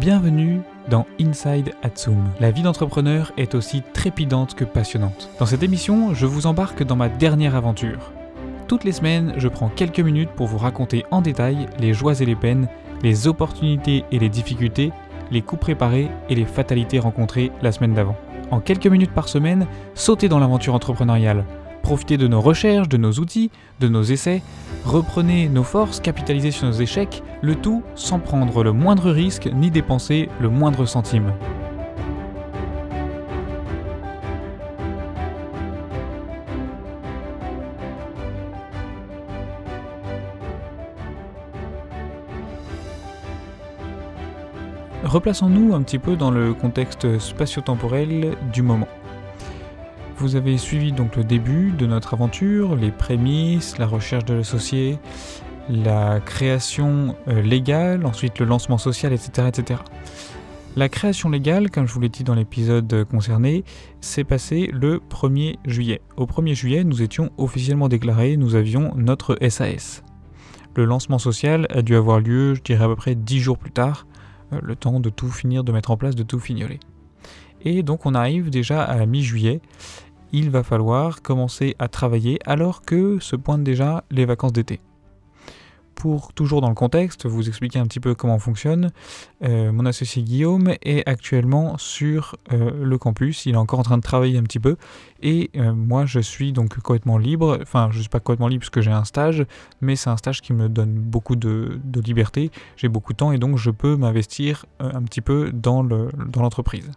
Bienvenue dans Inside Atsum. La vie d'entrepreneur est aussi trépidante que passionnante. Dans cette émission, je vous embarque dans ma dernière aventure. Toutes les semaines, je prends quelques minutes pour vous raconter en détail les joies et les peines, les opportunités et les difficultés, les coups préparés et les fatalités rencontrées la semaine d'avant. En quelques minutes par semaine, sautez dans l'aventure entrepreneuriale. Profitez de nos recherches, de nos outils, de nos essais, reprenez nos forces, capitalisez sur nos échecs, le tout sans prendre le moindre risque ni dépenser le moindre centime. Replaçons-nous un petit peu dans le contexte spatio-temporel du moment. Vous avez suivi donc le début de notre aventure, les prémices, la recherche de l'associé, la création euh, légale, ensuite le lancement social, etc., etc. La création légale, comme je vous l'ai dit dans l'épisode concerné, s'est passée le 1er juillet. Au 1er juillet, nous étions officiellement déclarés, nous avions notre SAS. Le lancement social a dû avoir lieu, je dirais à peu près 10 jours plus tard, euh, le temps de tout finir, de mettre en place, de tout fignoler. Et donc on arrive déjà à mi-juillet il va falloir commencer à travailler alors que se pointent déjà les vacances d'été. Pour toujours dans le contexte, vous expliquer un petit peu comment on fonctionne, euh, mon associé Guillaume est actuellement sur euh, le campus, il est encore en train de travailler un petit peu, et euh, moi je suis donc complètement libre, enfin je ne suis pas complètement libre parce que j'ai un stage, mais c'est un stage qui me donne beaucoup de, liberté, j'ai beaucoup de temps et donc je peux m'investir un petit peu dans l'entreprise.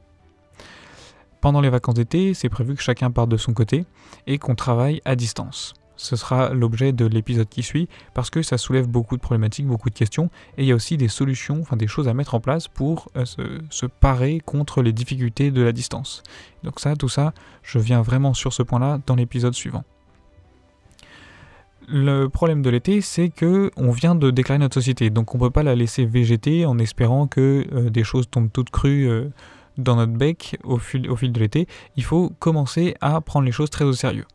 Pendant les vacances d'été, c'est prévu que chacun parte de son côté et qu'on travaille à distance. Ce sera l'objet de l'épisode qui suit parce que ça soulève beaucoup de problématiques, beaucoup de questions et il y a aussi des solutions, enfin des choses à mettre en place pour euh, se, parer contre les difficultés de la distance. Donc ça, tout ça, je viens vraiment sur ce point-là dans l'épisode suivant. Le problème de l'été, c'est que on vient de déclarer notre société, donc on ne peut pas la laisser végéter en espérant que euh, des choses tombent toutes crues. Euh, dans notre bec au fil, de l'été, il faut commencer à prendre les choses très au sérieux.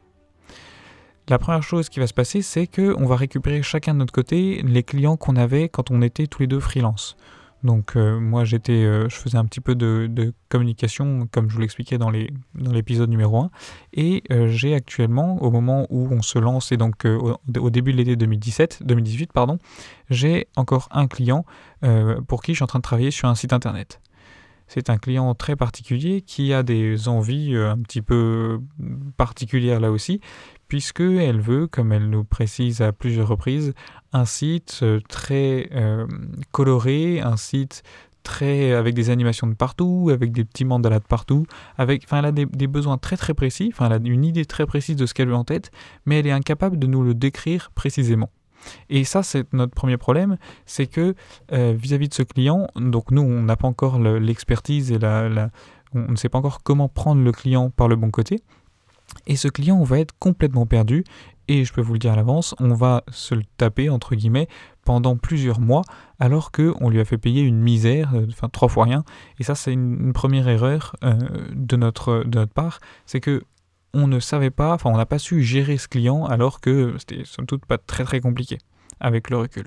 La première chose qui va se passer, c'est qu'on va récupérer chacun de notre côté les clients qu'on avait quand on était tous les deux freelance. Donc euh, moi j'étais, euh, je faisais un petit peu de, communication comme je vous l'expliquais dans, l'épisode numéro 1 et euh, j'ai actuellement au moment où on se lance et donc au, au, début de l'été 2017, 2018 pardon, j'ai encore un client pour qui je suis en train de travailler sur un site internet. C'est un client très particulier qui a des envies euh, un petit peu particulières là aussi, puisqu'elle veut, comme elle nous précise à plusieurs reprises, un site euh, très euh, coloré, un site très avec des animations de partout, avec des petits mandalas de partout, avec, enfin, elle a des, besoins très très précis, elle a une idée très précise de ce qu'elle veut en tête, mais elle est incapable de nous le décrire précisément. Et ça, c'est notre premier problème, c'est que euh, vis-à-vis de ce client, donc nous, on n'a pas encore l'expertise et on ne sait pas encore comment prendre le client par le bon côté. Et ce client, on va être complètement perdu. Et je peux vous le dire à l'avance, on va se le taper, entre guillemets, pendant plusieurs mois, alors qu'on lui a fait payer une misère, euh, enfin trois fois rien. Et ça, c'est une, première erreur euh, de, notre, de notre part, c'est que on ne savait pas, enfin on n'a pas su gérer ce client alors que c'était somme toute pas très très compliqué avec le recul.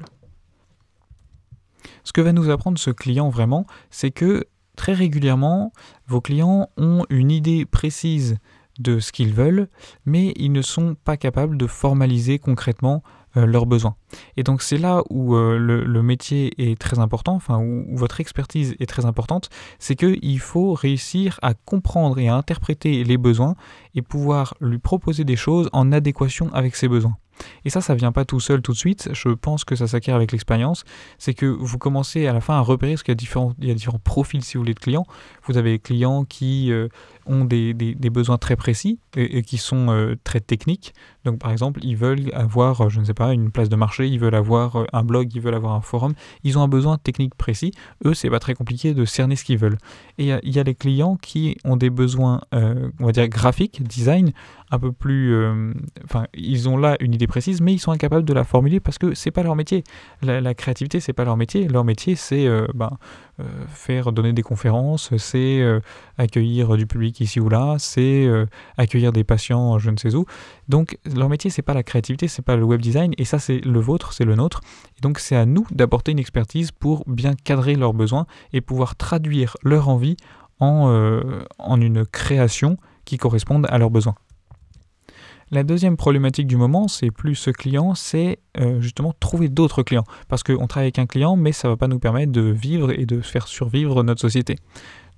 Ce que va nous apprendre ce client vraiment, c'est que très régulièrement, vos clients ont une idée précise de ce qu'ils veulent, mais ils ne sont pas capables de formaliser concrètement leurs besoins. Et donc c'est là où euh, le, métier est très important, enfin où, votre expertise est très importante, c'est qu'il faut réussir à comprendre et à interpréter les besoins et pouvoir lui proposer des choses en adéquation avec ses besoins. Et ça, ça vient pas tout seul tout de suite. Je pense que ça s'acquiert avec l'expérience. C'est que vous commencez à la fin à repérer, parce qu'il y a différents, y a différents profils, si vous voulez, de clients. Vous avez des clients qui euh, ont des, des, besoins très précis et, qui sont euh, très techniques. Donc, par exemple, ils veulent avoir, euh, je ne sais pas, une place de marché, ils veulent avoir un blog, ils veulent avoir un forum. Ils ont un besoin technique précis. Eux, c'est pas très compliqué de cerner ce qu'ils veulent. Et il y, a les clients qui ont des besoins, on va dire, graphiques, design, un peu plus. Enfin, ils ont là une idée précise, mais ils sont incapables de la formuler parce que c'est pas leur métier. La, la créativité, c'est pas leur métier. Leur métier, c'est ben, faire donner des conférences, c'est euh, accueillir du public ici ou là, c'est euh, accueillir des patients je ne sais où. Donc leur métier c'est pas la créativité, c'est pas le web design et ça c'est le vôtre, c'est le nôtre. Et donc c'est à nous d'apporter une expertise pour bien cadrer leurs besoins et pouvoir traduire leur envie en, en une création qui corresponde à leurs besoins. La deuxième problématique du moment, c'est plus ce client, c'est euh, justement trouver d'autres clients. Parce qu'on travaille avec un client, mais ça ne va pas nous permettre de vivre et de faire survivre notre société.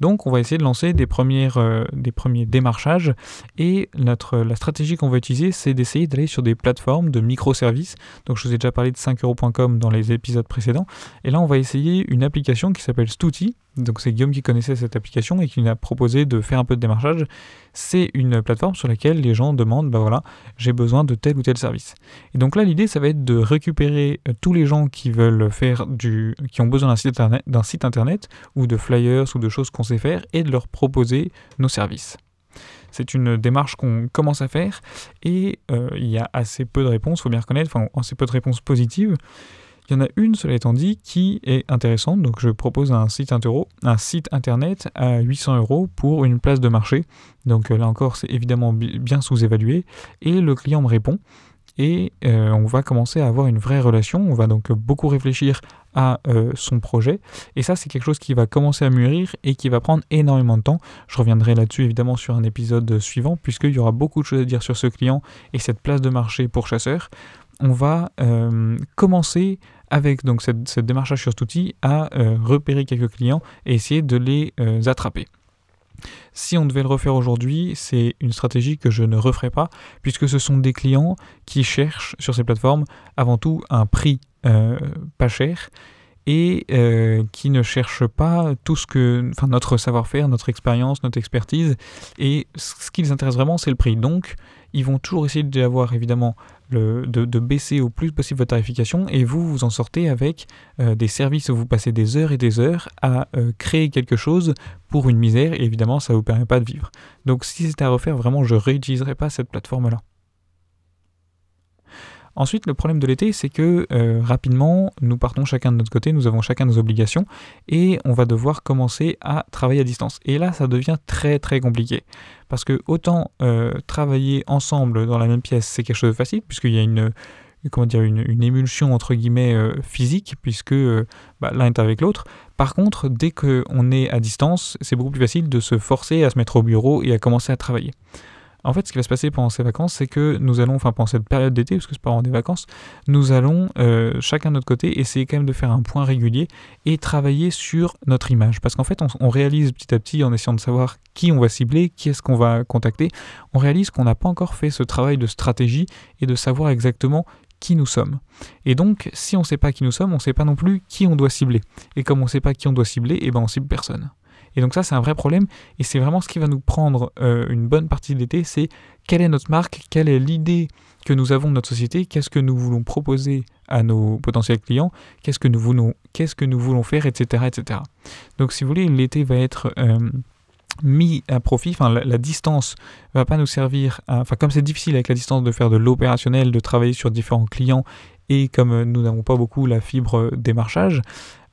Donc on va essayer de lancer euh, des premiers démarchages. Et notre, la stratégie qu'on va utiliser c'est d'essayer d'aller sur des plateformes de microservices. Donc je vous ai déjà parlé de 5euros.com dans les épisodes précédents. Et là on va essayer une application qui s'appelle Stouti donc c'est Guillaume qui connaissait cette application et qui nous a proposé de faire un peu de démarchage. C'est une plateforme sur laquelle les gens demandent, bah voilà, j'ai besoin de tel ou tel service. Et donc là l'idée ça va être de récupérer euh, tous les gens qui veulent faire du, qui ont besoin d'un site internet, ou de flyers ou de choses qu'on sait faire et de leur proposer nos services. C'est une démarche qu'on commence à faire et euh, il y a assez peu de réponses, faut bien reconnaître, enfin assez peu de réponses positives. Il y en a une, cela étant dit, qui est intéressante. Donc je propose un site, un site internet à 800 euros pour une place de marché. Donc euh, là encore, c'est évidemment bien sous-évalué. Et le client me répond. Et euh, on va commencer à avoir une vraie relation. On va donc beaucoup réfléchir à euh, son projet. Et ça, c'est quelque chose qui va commencer à mûrir et qui va prendre énormément de temps. Je reviendrai là-dessus évidemment sur un épisode suivant, puisqu'il y aura beaucoup de choses à dire sur ce client et cette place de marché pour chasseurs. On va commencer avec donc cette, démarche sur cet outil à euh, repérer quelques clients et essayer de les euh, attraper. Si on devait le refaire aujourd'hui, c'est une stratégie que je ne referai pas, puisque ce sont des clients qui cherchent sur ces plateformes avant tout un prix euh, pas cher et qui ne cherchent pas tout ce que, enfin notre savoir-faire, notre expérience, notre expertise, et ce qui les intéresse vraiment, c'est le prix. Donc, ils vont toujours essayer d'avoir évidemment de, baisser au plus possible votre tarification et vous vous en sortez avec euh, des services où vous passez des heures et des heures à euh, créer quelque chose pour une misère et évidemment ça ne vous permet pas de vivre. Donc si c'était à refaire, vraiment je réutiliserai pas cette plateforme-là. Ensuite, le problème de l'été, c'est que euh, rapidement, nous partons chacun de notre côté, nous avons chacun nos obligations, et on va devoir commencer à travailler à distance. Et là, ça devient très très compliqué. Parce que autant euh, travailler ensemble dans la même pièce, c'est quelque chose de facile, puisqu'il y a une, émulsion entre guillemets euh, physique, puisque bah, l'un est avec l'autre. Par contre, dès qu'on est à distance, c'est beaucoup plus facile de se forcer à se mettre au bureau et à commencer à travailler. En fait, ce qui va se passer pendant ces vacances, c'est que nous allons, enfin pendant cette période d'été, parce que c'est pas des vacances, nous allons euh, chacun de notre côté essayer quand même de faire un point régulier et travailler sur notre image. Parce qu'en fait, on, réalise petit à petit, en essayant de savoir qui on va cibler, qui est-ce qu'on va contacter, on réalise qu'on n'a pas encore fait ce travail de stratégie et de savoir exactement qui nous sommes. Et donc, si on ne sait pas qui nous sommes, on ne sait pas non plus qui on doit cibler. Et comme on ne sait pas qui on doit cibler, eh ben on cible personne. Et donc ça, c'est un vrai problème. Et c'est vraiment ce qui va nous prendre euh, une bonne partie de l'été, c'est quelle est notre marque, quelle est l'idée que nous avons de notre société, qu'est-ce que nous voulons proposer à nos potentiels clients, qu'est-ce que nous voulons, qu'est-ce que nous voulons faire, etc., etc. Donc si vous voulez, l'été va être euh, mis à profit, enfin la, distance va pas nous servir, enfin comme c'est difficile avec la distance de faire de l'opérationnel, de travailler sur différents clients et comme nous n'avons pas beaucoup la fibre démarchage,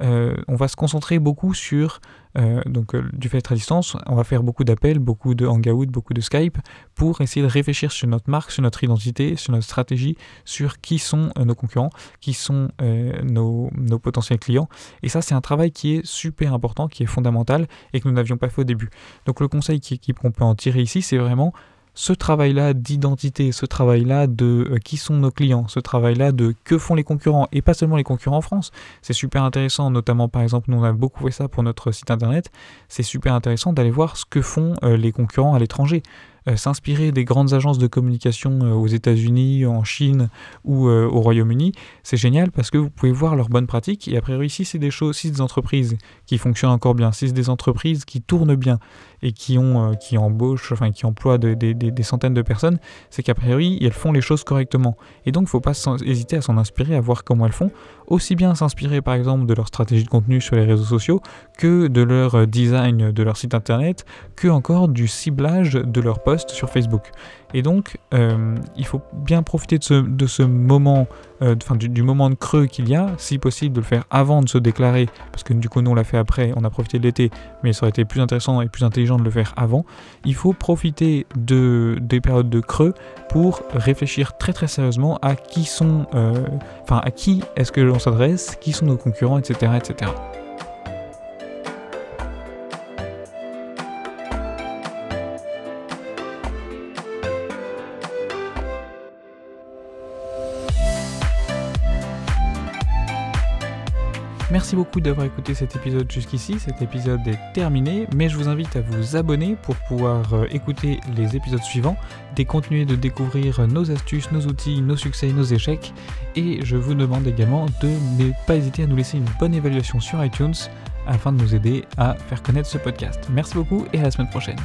euh, on va se concentrer beaucoup sur, euh, donc euh, du fait à distance, on va faire beaucoup d'appels, beaucoup de Hangout, beaucoup de Skype, pour essayer de réfléchir sur notre marque, sur notre identité, sur notre stratégie, sur qui sont nos concurrents, qui sont nos, potentiels clients. Et ça, c'est un travail qui est super important, qui est fondamental, et que nous n'avions pas fait au début. Donc le conseil qu'on peut en tirer ici, c'est vraiment ce travail-là d'identité, ce travail-là de euh, qui sont nos clients, ce travail-là de que font les concurrents, et pas seulement les concurrents en France. C'est super intéressant, notamment par exemple, nous on a beaucoup fait ça pour notre site internet, c'est super intéressant d'aller voir ce que font euh, les concurrents à l'étranger. Euh, s'inspirer des grandes agences de communication aux États-Unis, en Chine ou au Royaume-Uni, c'est génial parce que vous pouvez voir leurs bonnes pratiques et après priori si c'est des choses, si c'est des entreprises qui fonctionnent encore bien, si c'est des entreprises qui tournent bien et qui ont, qui embauchent, enfin qui emploient des centaines de personnes, c'est qu'a priori elles font les choses correctement. Et donc il ne faut pas hésiter à s'en inspirer, à voir comment elles font, aussi bien s'inspirer par exemple de leur stratégie de contenu sur les réseaux sociaux que de leur design de leur site internet, que encore du ciblage de leur poste post sur Facebook. Et donc, euh, il faut bien profiter de ce, de ce moment, euh, du, moment de creux qu'il y a, si possible de le faire avant de se déclarer, parce que du coup nous on l'a fait après, on a profité de l'été, mais ça aurait été plus intéressant et plus intelligent de le faire avant. Il faut profiter de, des périodes de creux pour réfléchir très très sérieusement à qui sont, enfin à qui est-ce que l'on s'adresse, qui sont nos concurrents, etc., etc. Merci beaucoup d'avoir écouté cet épisode jusqu'ici. Cet épisode est terminé, mais je vous invite à vous abonner pour pouvoir euh, écouter les épisodes suivants, et continuer de découvrir nos astuces, nos outils, nos succès, nos échecs. Et je vous demande également de ne pas hésiter à nous laisser une bonne évaluation sur iTunes afin de nous aider à faire connaître ce podcast. Merci beaucoup et à la semaine prochaine.